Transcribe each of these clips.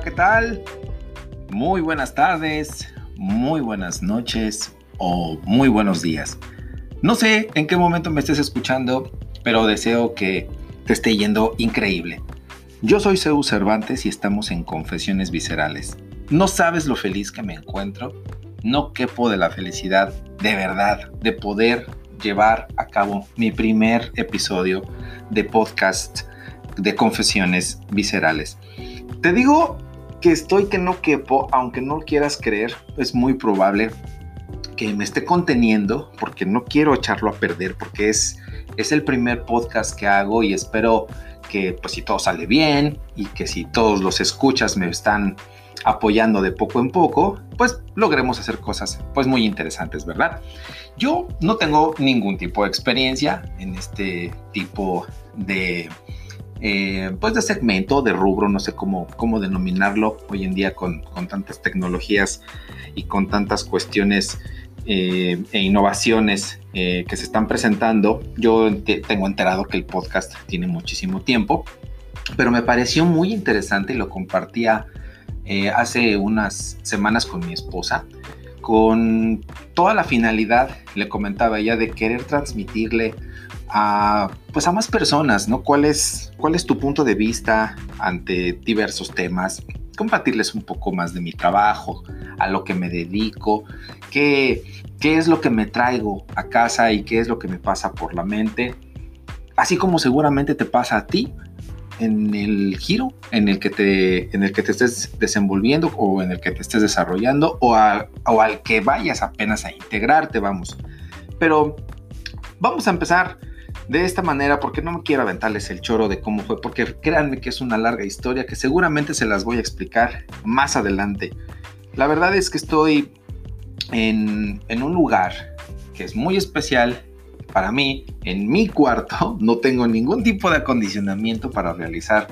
¿qué tal? Muy buenas tardes, muy buenas noches o muy buenos días. No sé en qué momento me estés escuchando, pero deseo que te esté yendo increíble. Yo soy Zeus Cervantes y estamos en Confesiones Viscerales. No sabes lo feliz que me encuentro, no quepo de la felicidad, de verdad, de poder llevar a cabo mi primer episodio de podcast de Confesiones Viscerales. Te digo que estoy que no quepo, aunque no quieras creer, es muy probable que me esté conteniendo porque no quiero echarlo a perder porque es, es el primer podcast que hago y espero que pues si todo sale bien y que si todos los escuchas me están apoyando de poco en poco, pues logremos hacer cosas pues muy interesantes, ¿verdad? Yo no tengo ningún tipo de experiencia en este tipo de eh, pues de segmento, de rubro, no sé cómo, cómo denominarlo hoy en día con, tantas tecnologías y con tantas cuestiones eh, e innovaciones eh, que se están presentando. Yo tengo enterado que el podcast tiene muchísimo tiempo, pero me pareció muy interesante y lo compartía hace unas semanas con mi esposa con toda la finalidad, le comentaba ella, de querer transmitirle a, pues a más personas, ¿no? ¿Cuál es, ¿Cuál es tu punto de vista ante diversos temas? Compartirles un poco más de mi trabajo, a lo que me dedico, qué, qué es lo que me traigo a casa y qué es lo que me pasa por la mente. Así como seguramente te pasa a ti en el giro en el que te, en el que te estés desenvolviendo o en el que te estés desarrollando o, o al que vayas apenas a integrarte, vamos. Pero vamos a empezar de esta manera porque no quiero aventarles el choro de cómo fue, porque créanme que es una larga historia que seguramente se las voy a explicar más adelante. La verdad es que estoy en, en un lugar que es muy especial para mí. En mi cuarto no tengo ningún tipo de acondicionamiento para realizar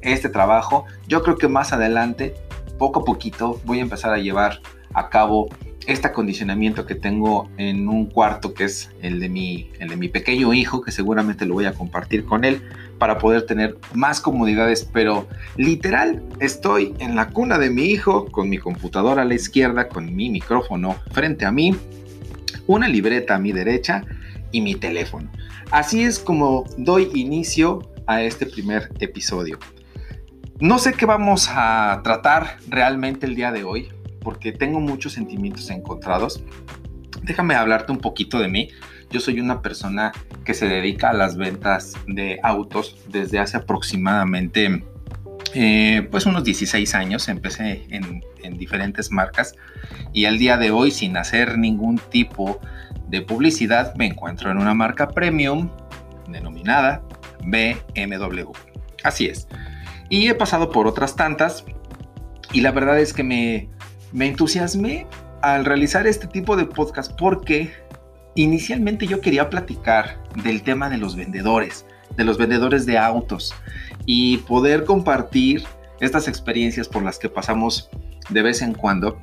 este trabajo. Yo creo que más adelante, poco a poquito, voy a empezar a llevar a cabo este acondicionamiento que tengo en un cuarto que es el de mi, el de mi pequeño hijo, que seguramente lo voy a compartir con él para poder tener más comodidades, pero literal estoy en la cuna de mi hijo con mi computadora a la izquierda, con mi micrófono frente a mí, una libreta a mi derecha y mi teléfono. Así es como doy inicio a este primer episodio. No sé qué vamos a tratar realmente el día de hoy, porque tengo muchos sentimientos encontrados. Déjame hablarte un poquito de mí. Yo soy una persona que se dedica a las ventas de autos desde hace aproximadamente eh, pues unos 16 años. Empecé en, en diferentes marcas y al día de hoy sin hacer ningún tipo de publicidad me encuentro en una marca premium denominada BMW. Así es. Y he pasado por otras tantas y la verdad es que me me entusiasmé al realizar este tipo de podcast porque inicialmente yo quería platicar del tema de los vendedores, de los vendedores de autos y poder compartir estas experiencias por las que pasamos de vez en cuando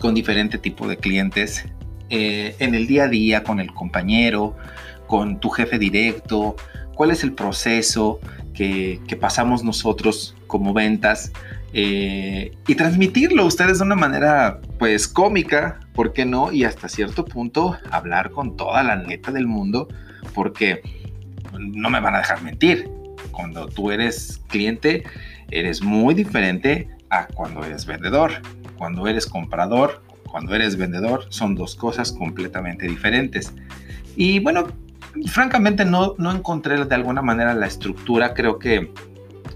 con diferente tipo de clientes eh, en el día a día, con el compañero, con tu jefe directo, cuál es el proceso que, pasamos nosotros como ventas eh, y transmitirlo a ustedes de una manera pues cómica, ¿por qué no? Y hasta cierto punto hablar con toda la neta del mundo, porque no me van a dejar mentir. Cuando tú eres cliente, eres muy diferente a cuando eres vendedor. Cuando eres comprador, cuando eres vendedor, son dos cosas completamente diferentes. Y bueno, francamente no, no encontré de alguna manera la estructura, creo que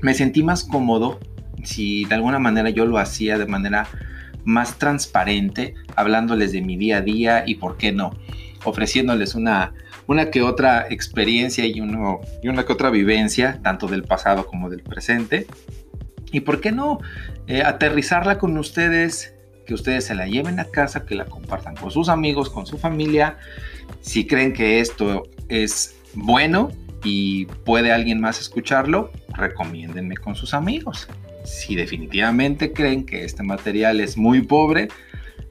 me sentí más cómodo si de alguna manera yo lo hacía de manera más transparente, hablándoles de mi día a día y por qué no, ofreciéndoles una, una que otra experiencia y, y una que otra vivencia, tanto del pasado como del presente. Y por qué no eh, aterrizarla con ustedes, que ustedes se la lleven a casa, que la compartan con sus amigos, con su familia. Si creen que esto es bueno y puede alguien más escucharlo, recomiéndenme con sus amigos. Si definitivamente creen que este material es muy pobre,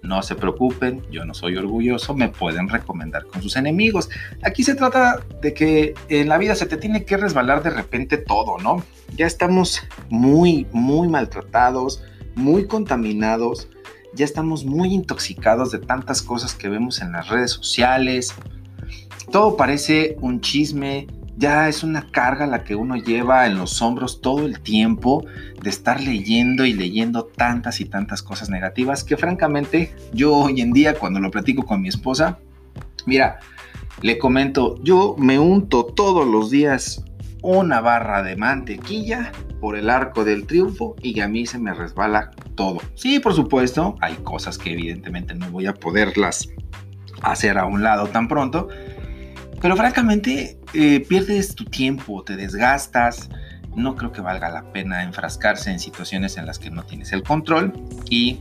no se preocupen, yo no soy orgulloso, me pueden recomendar con sus enemigos. Aquí se trata de que en la vida se te tiene que resbalar de repente todo, ¿no? Ya estamos muy, muy maltratados, muy contaminados, ya estamos muy intoxicados de tantas cosas que vemos en las redes sociales. Todo parece un chisme, ya es una carga la que uno lleva en los hombros todo el tiempo de estar leyendo y leyendo tantas y tantas cosas negativas que francamente yo hoy en día cuando lo platico con mi esposa, mira, le comento, yo me unto todos los días una barra de mantequilla por el arco del triunfo y a mí se me resbala todo. Sí, por supuesto, hay cosas que evidentemente no voy a poderlas hacer a un lado tan pronto, pero francamente, eh, pierdes tu tiempo, te desgastas. No creo que valga la pena enfrascarse en situaciones en las que no tienes el control. Y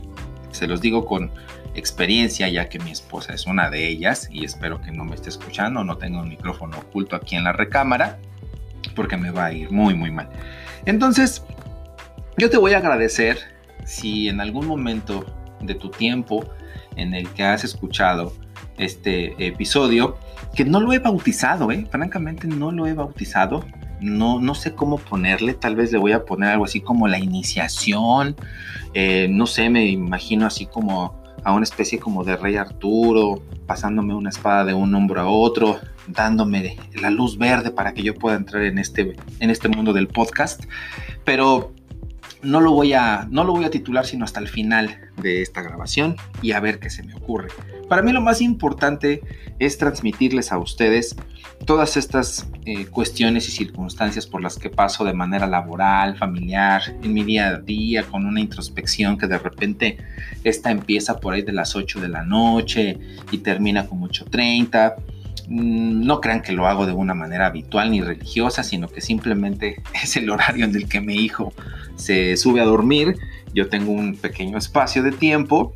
se los digo con experiencia, ya que mi esposa es una de ellas. Y espero que no me esté escuchando, no tenga un micrófono oculto aquí en la recámara, porque me va a ir muy, muy mal. Entonces, yo te voy a agradecer si en algún momento de tu tiempo en el que has escuchado este episodio, que no lo he bautizado, ¿eh? francamente no lo he bautizado. No, no sé cómo ponerle, tal vez le voy a poner algo así como la iniciación, eh, no sé, me imagino así como a una especie como de rey Arturo, pasándome una espada de un hombro a otro, dándome la luz verde para que yo pueda entrar en este, en este mundo del podcast. Pero no lo voy a no lo voy a titular sino hasta el final de esta grabación y a ver qué se me ocurre. Para mí lo más importante es transmitirles a ustedes todas estas eh, cuestiones y circunstancias por las que paso de manera laboral, familiar, en mi día a día, con una introspección que de repente esta empieza por ahí de las 8 de la noche y termina como 8.30 Mm, no crean que lo hago de una manera habitual ni religiosa, sino que simplemente es el horario en el que mi hijo se sube a dormir. Yo tengo un pequeño espacio de tiempo,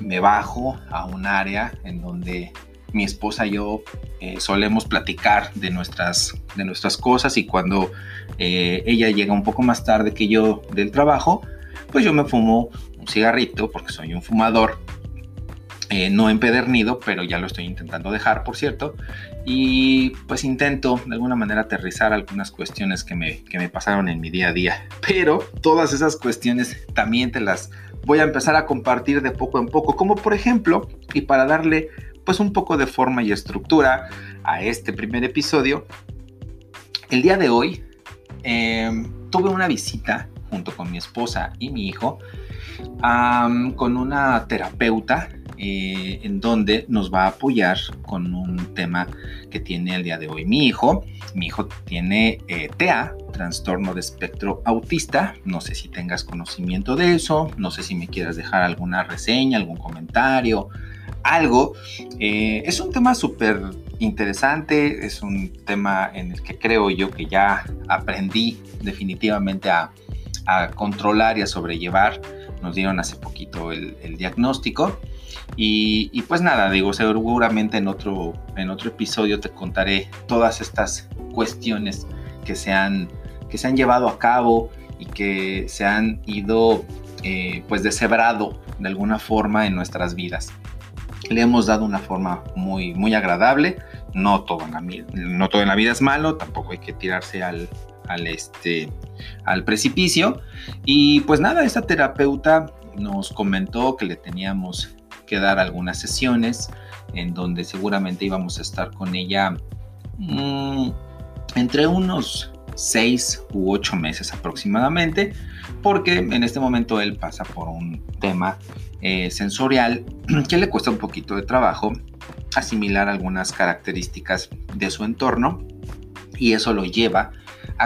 me bajo a un área en donde mi esposa y yo eh, solemos platicar de nuestras, de nuestras cosas y cuando eh, ella llega un poco más tarde que yo del trabajo, pues yo me fumo un cigarrito porque soy un fumador eh, no empedernido, pero ya lo estoy intentando dejar, por cierto. Y pues intento de alguna manera aterrizar algunas cuestiones que me, que me pasaron en mi día a día. Pero todas esas cuestiones también te las voy a empezar a compartir de poco en poco. Como por ejemplo, y para darle pues un poco de forma y estructura a este primer episodio, el día de hoy em, tuve una visita junto con mi esposa y mi hijo con una terapeuta eh, en donde nos va a apoyar con un tema que tiene el día de hoy mi hijo. Mi hijo tiene eh, TEA, trastorno de espectro autista. No sé si tengas conocimiento de eso, no sé si me quieras dejar alguna reseña, algún comentario, algo. Eh, es un tema súper interesante, es un tema en el que creo yo que ya aprendí definitivamente a, controlar y a sobrellevar. Nos dieron hace poquito el diagnóstico. Y, pues nada, digo, seguramente en otro, en otro episodio te contaré todas estas cuestiones que se han, que se han llevado a cabo y que se han ido eh, pues deshebrado de alguna forma en nuestras vidas. Le hemos dado una forma muy, muy agradable. No todo, en la, no todo en la vida es malo, tampoco hay que tirarse al, al, este, al precipicio. Y pues nada, esta terapeuta nos comentó que le teníamos que dar algunas sesiones en donde seguramente íbamos a estar con ella mm, entre unos seis u ocho meses aproximadamente, porque en este momento él pasa por un tema eh, sensorial que le cuesta un poquito de trabajo asimilar algunas características de su entorno y eso lo lleva a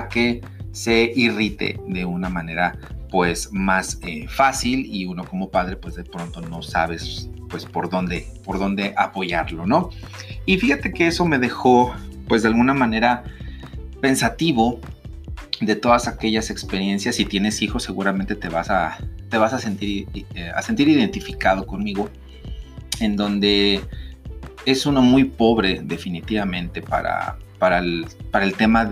que se irrite de una manera pues más eh, fácil y uno como padre pues de pronto no sabes pues por dónde, por dónde apoyarlo, ¿no? Y fíjate que eso me dejó pues de alguna manera pensativo de todas aquellas experiencias. Si tienes hijos seguramente te vas a, te vas a, sentir, eh, a sentir identificado conmigo en donde es uno muy pobre definitivamente para, para, el, para el tema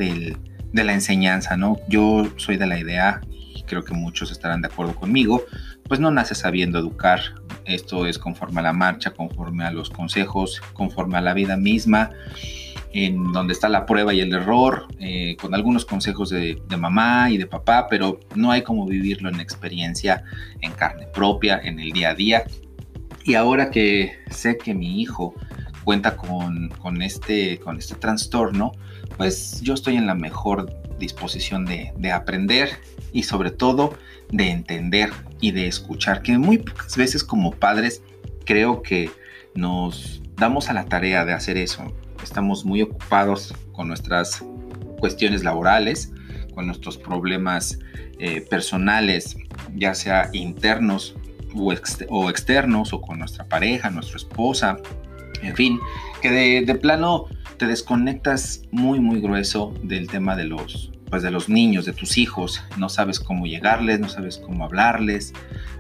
de la enseñanza, ¿no? Yo soy de la idea, y creo que muchos estarán de acuerdo conmigo, pues no nace sabiendo educar, esto es conforme a la marcha, conforme a los consejos, conforme a la vida misma, en donde está la prueba y el error, eh, con algunos consejos de, de, mamá y de papá, pero no hay como vivirlo en experiencia, en carne propia, en el día a día. Y ahora que sé que mi hijo cuenta con, con, este, con este trastorno, pues yo estoy en la mejor disposición de, de aprender y sobre todo de entender y de escuchar, que muy pocas veces como padres creo que nos damos a la tarea de hacer eso. Estamos muy ocupados con nuestras cuestiones laborales, con nuestros problemas eh, personales, ya sea internos o, o, externos, o con nuestra pareja, nuestra esposa, en fin, que de, plano te desconectas muy, muy grueso del tema de los pues de los niños, de tus hijos, no sabes cómo llegarles, no sabes cómo hablarles,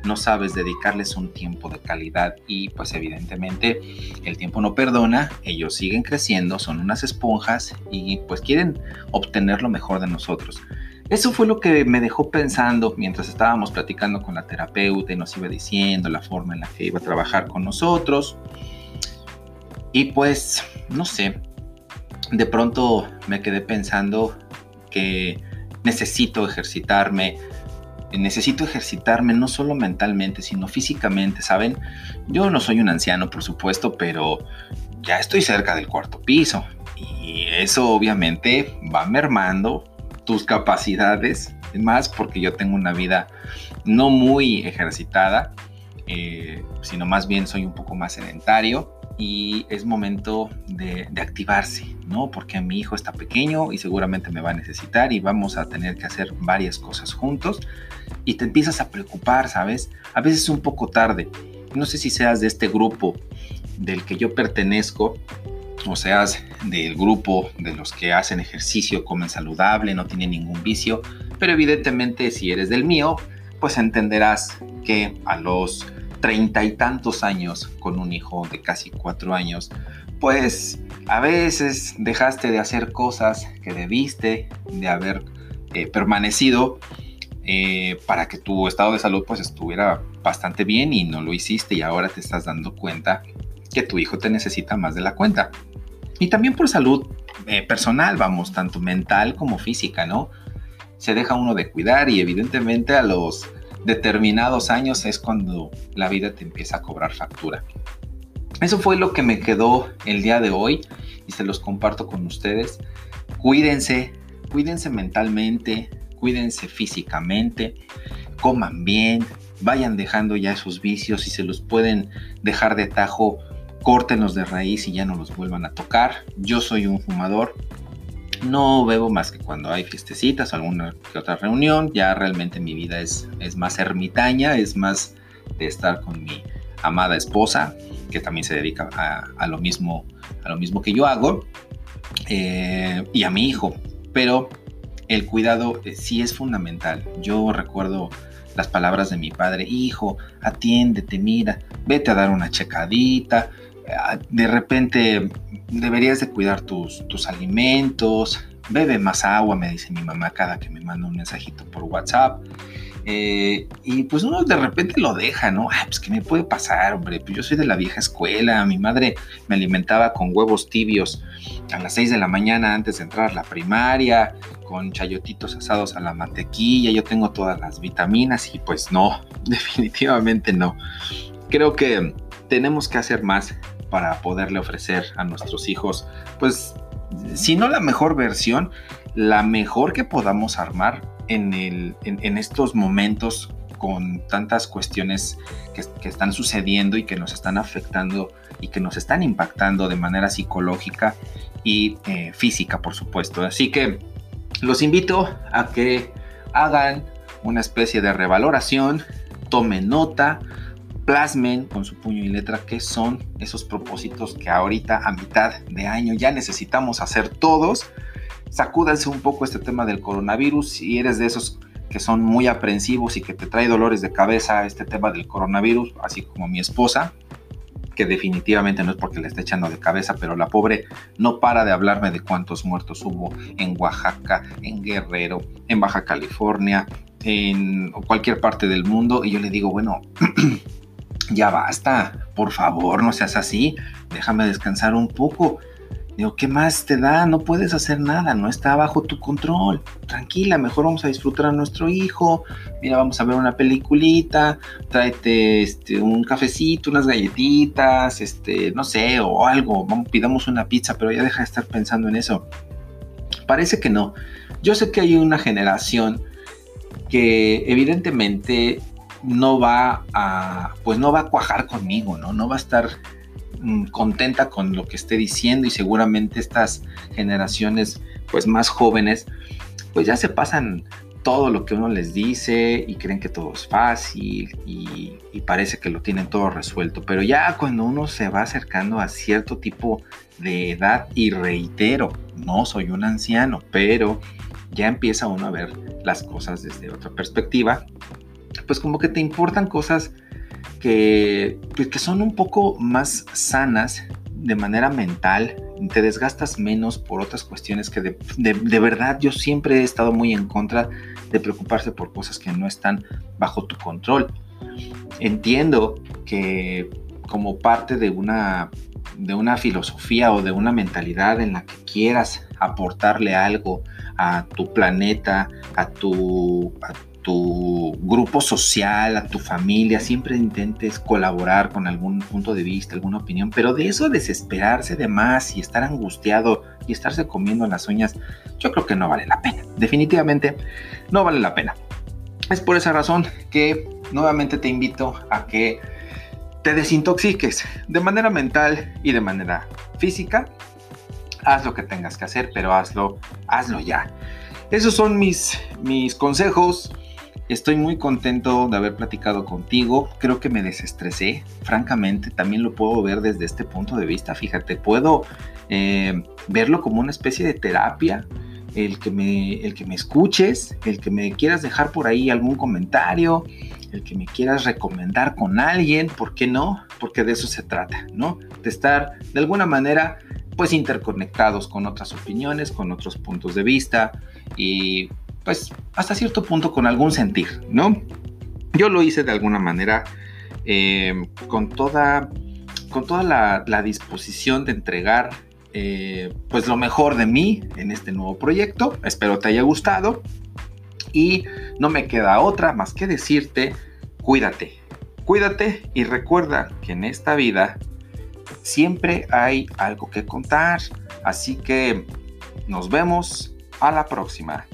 no sabes dedicarles un tiempo de calidad y pues evidentemente el tiempo no perdona, ellos siguen creciendo, son unas esponjas y pues quieren obtener lo mejor de nosotros. Eso fue lo que me dejó pensando mientras estábamos platicando con la terapeuta y nos iba diciendo la forma en la que iba a trabajar con nosotros. Y pues, no sé, de pronto me quedé pensando que necesito ejercitarme, necesito ejercitarme no solo mentalmente, sino físicamente, ¿saben? Yo no soy un anciano, por supuesto, pero ya estoy cerca del cuarto piso. Y eso obviamente va mermando tus capacidades, más porque yo tengo una vida no muy ejercitada, eh, sino más bien soy un poco más sedentario y es momento de, activarse, ¿no? Porque mi hijo está pequeño y seguramente me va a necesitar y vamos a tener que hacer varias cosas juntos y te empiezas a preocupar, ¿sabes? A veces un poco tarde. No sé si seas de este grupo del que yo pertenezco o seas del grupo de los que hacen ejercicio, comen saludable, no tienen ningún vicio, pero evidentemente si eres del mío, pues entenderás que a los treinta y tantos años con un hijo de casi cuatro años, pues a veces dejaste de hacer cosas que debiste de haber eh, permanecido eh, para que tu estado de salud pues estuviera bastante bien y no lo hiciste y ahora te estás dando cuenta que tu hijo te necesita más de la cuenta. Y también por salud eh, personal, vamos, tanto mental como física, ¿no? Se deja uno de cuidar y evidentemente a los determinados años es cuando la vida te empieza a cobrar factura. Eso fue lo que me quedó el día de hoy y se los comparto con ustedes. Cuídense, cuídense mentalmente, cuídense físicamente, coman bien, vayan dejando ya esos vicios y se los pueden dejar de tajo, córtenlos de raíz y ya no los vuelvan a tocar. Yo soy un fumador, no bebo más que cuando hay fiestecitas o alguna que otra reunión. Ya realmente mi vida es, es más ermitaña, es más de estar con mi amada esposa, que también se dedica a, lo, mismo, a lo mismo que yo hago, eh, y a mi hijo. Pero el cuidado eh, sí es fundamental. Yo recuerdo las palabras de mi padre, hijo, atiéndete, mira, vete a dar una checadita, Ah, de repente deberías de cuidar tus, tus alimentos, bebe más agua, me dice mi mamá cada que me manda un mensajito por WhatsApp. Eh, y pues uno de repente lo deja, ¿no? Ah, pues ¿qué me puede pasar, hombre? Pues yo soy de la vieja escuela, mi madre me alimentaba con huevos tibios a las 6 de la mañana antes de entrar a la primaria, con chayotitos asados a la mantequilla, yo tengo todas las vitaminas y pues no, definitivamente no. Creo que tenemos que hacer más para poderle ofrecer a nuestros hijos, pues, si no la mejor versión, la mejor que podamos armar en, el, en, estos momentos con tantas cuestiones que, están sucediendo y que nos están afectando y que nos están impactando de manera psicológica y eh, física, por supuesto. Así que los invito a que hagan una especie de revaloración, tomen nota, plasmen con su puño y letra qué son esos propósitos que ahorita a mitad de año ya necesitamos hacer todos. Sacúdanse un poco este tema del coronavirus. Si eres de esos que son muy aprensivos y que te trae dolores de cabeza este tema del coronavirus, así como mi esposa, que definitivamente no es porque le esté echando de cabeza, pero la pobre no para de hablarme de cuántos muertos hubo en Oaxaca, en Guerrero, en Baja California, en cualquier parte del mundo. Y yo le digo, bueno, ya basta, por favor, no seas así, déjame descansar un poco. Digo, ¿qué más te da? No puedes hacer nada, no está bajo tu control. Tranquila, mejor vamos a disfrutar a nuestro hijo. Mira, vamos a ver una peliculita, tráete este, un cafecito, unas galletitas, este, no sé, o algo. Vamos, pidamos una pizza, pero ya deja de estar pensando en eso. Parece que no. Yo sé que hay una generación que evidentemente no va a, pues no va a cuajar conmigo, ¿no? No va a estar Mm, contenta con lo que esté diciendo y seguramente estas generaciones pues más jóvenes pues ya se pasan todo lo que uno les dice y creen que todo es fácil y, parece que lo tienen todo resuelto. Pero ya cuando uno se va acercando a cierto tipo de edad, y reitero, no soy un anciano, pero ya empieza uno a ver las cosas desde otra perspectiva, pues como que te importan cosas que, pues, que son un poco más sanas de manera mental, te desgastas menos por otras cuestiones que de, de, verdad yo siempre he estado muy en contra de preocuparse por cosas que no están bajo tu control. Entiendo que como parte de una, de una filosofía o de una mentalidad en la que quieras aportarle algo a tu planeta, a tu, tu grupo social, a tu familia, siempre intentes colaborar con algún punto de vista, alguna opinión, pero de eso desesperarse de más y estar angustiado y estarse comiendo las uñas, yo creo que no vale la pena. Definitivamente no vale la pena. Es por esa razón que nuevamente te invito a que te desintoxiques de manera mental y de manera física. Haz lo que tengas que hacer, pero hazlo, hazlo ya. Esos son mis, mis consejos Estoy muy contento de haber platicado contigo. Creo que me desestresé. Francamente, también lo puedo ver desde este punto de vista. Fíjate, puedo eh, verlo como una especie de terapia. El que, me, el que me escuches, el que me quieras dejar por ahí algún comentario, el que me quieras recomendar con alguien, ¿por qué no? Porque de eso se trata, ¿no? De estar de alguna manera pues interconectados con otras opiniones, con otros puntos de vista y pues hasta cierto punto con algún sentir, ¿no? Yo lo hice de alguna manera eh, con toda, con toda la, disposición de entregar eh, pues lo mejor de mí en este nuevo proyecto. Espero te haya gustado y no me queda otra más que decirte, cuídate, cuídate y recuerda que en esta vida siempre hay algo que contar. Así que nos vemos a la próxima.